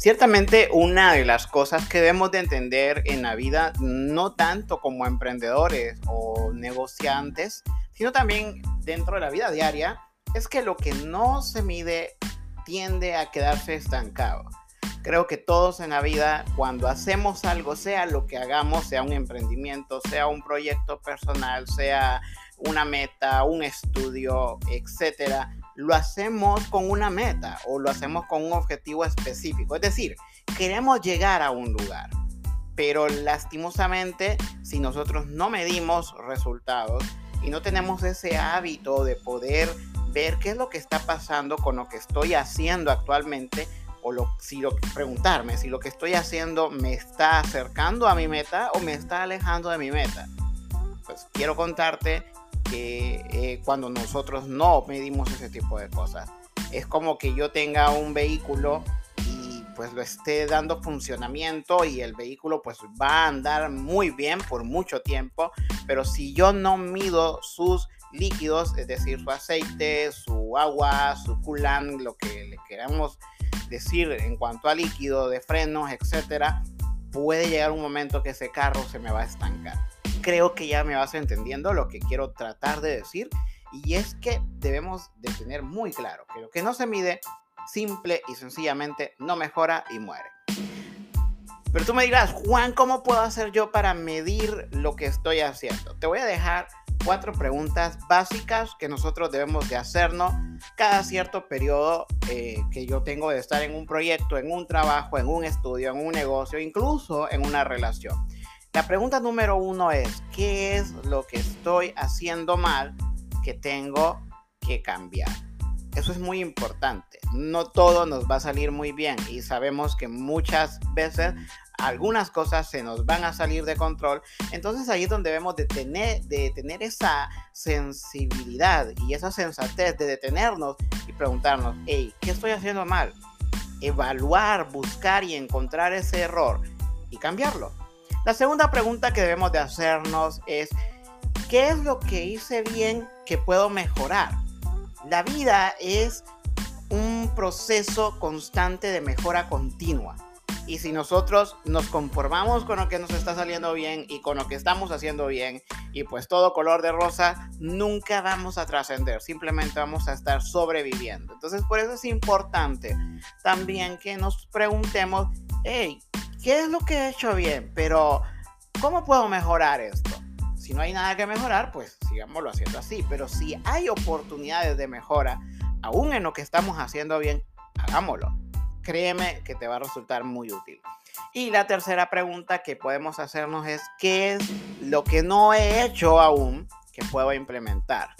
Ciertamente una de las cosas que debemos de entender en la vida, no tanto como emprendedores o negociantes, sino también dentro de la vida diaria, es que lo que no se mide tiende a quedarse estancado. Creo que todos en la vida, cuando hacemos algo, sea lo que hagamos, sea un emprendimiento, sea un proyecto personal, sea una meta, un estudio, etcétera, lo hacemos con una meta o lo hacemos con un objetivo específico. Es decir, queremos llegar a un lugar. Pero lastimosamente, si nosotros no medimos resultados y no tenemos ese hábito de poder ver qué es lo que está pasando con lo que estoy haciendo actualmente, o lo, si lo, preguntarme si lo que estoy haciendo me está acercando a mi meta o me está alejando de mi meta. Pues quiero contarte que eh, cuando nosotros no medimos ese tipo de cosas, es como que yo tenga un vehículo y pues lo esté dando funcionamiento y el vehículo pues va a andar muy bien por mucho tiempo, pero si yo no mido sus líquidos, es decir, su aceite, su agua, su coolant, lo que le queramos decir en cuanto a líquido, de frenos, etcétera, puede llegar un momento que ese carro se me va a estancar. Creo que ya me vas entendiendo lo que quiero tratar de decir y es que debemos de tener muy claro que lo que no se mide simple y sencillamente no mejora y muere. Pero tú me dirás, Juan, ¿cómo puedo hacer yo para medir lo que estoy haciendo? Te voy a dejar cuatro preguntas básicas que nosotros debemos de hacernos cada cierto periodo eh, que yo tengo de estar en un proyecto, en un trabajo, en un estudio, en un negocio, incluso en una relación. La pregunta número uno es, ¿qué es lo que estoy haciendo mal que tengo que cambiar? Eso es muy importante. No todo nos va a salir muy bien y sabemos que muchas veces algunas cosas se nos van a salir de control. Entonces ahí es donde debemos de tener, de tener esa sensibilidad y esa sensatez de detenernos y preguntarnos, hey, ¿qué estoy haciendo mal? Evaluar, buscar y encontrar ese error y cambiarlo. La segunda pregunta que debemos de hacernos es, ¿qué es lo que hice bien que puedo mejorar? La vida es un proceso constante de mejora continua. Y si nosotros nos conformamos con lo que nos está saliendo bien y con lo que estamos haciendo bien y pues todo color de rosa, nunca vamos a trascender, simplemente vamos a estar sobreviviendo. Entonces por eso es importante también que nos preguntemos, hey, ¿qué es lo que he hecho bien? Pero ¿cómo puedo mejorar esto? Si no hay nada que mejorar, pues sigámoslo haciendo así. Pero si hay oportunidades de mejora, aún en lo que estamos haciendo bien, hagámoslo créeme que te va a resultar muy útil. Y la tercera pregunta que podemos hacernos es, ¿qué es lo que no he hecho aún que puedo implementar?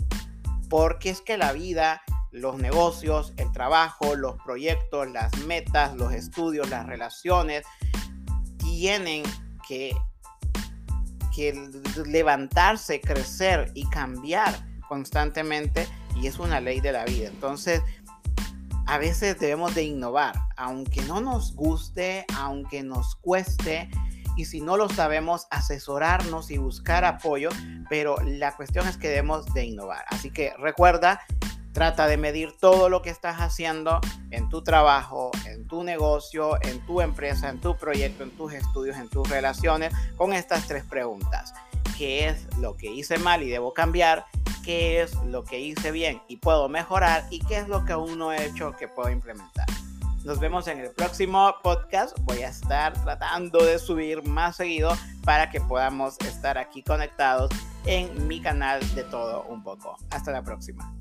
Porque es que la vida, los negocios, el trabajo, los proyectos, las metas, los estudios, las relaciones, tienen que, que levantarse, crecer y cambiar constantemente y es una ley de la vida. Entonces, a veces debemos de innovar, aunque no nos guste, aunque nos cueste, y si no lo sabemos, asesorarnos y buscar apoyo, pero la cuestión es que debemos de innovar. Así que recuerda, trata de medir todo lo que estás haciendo en tu trabajo, en tu negocio, en tu empresa, en tu proyecto, en tus estudios, en tus relaciones, con estas tres preguntas. ¿Qué es lo que hice mal y debo cambiar? qué es lo que hice bien y puedo mejorar y qué es lo que aún no he hecho que puedo implementar. Nos vemos en el próximo podcast. Voy a estar tratando de subir más seguido para que podamos estar aquí conectados en mi canal de todo un poco. Hasta la próxima.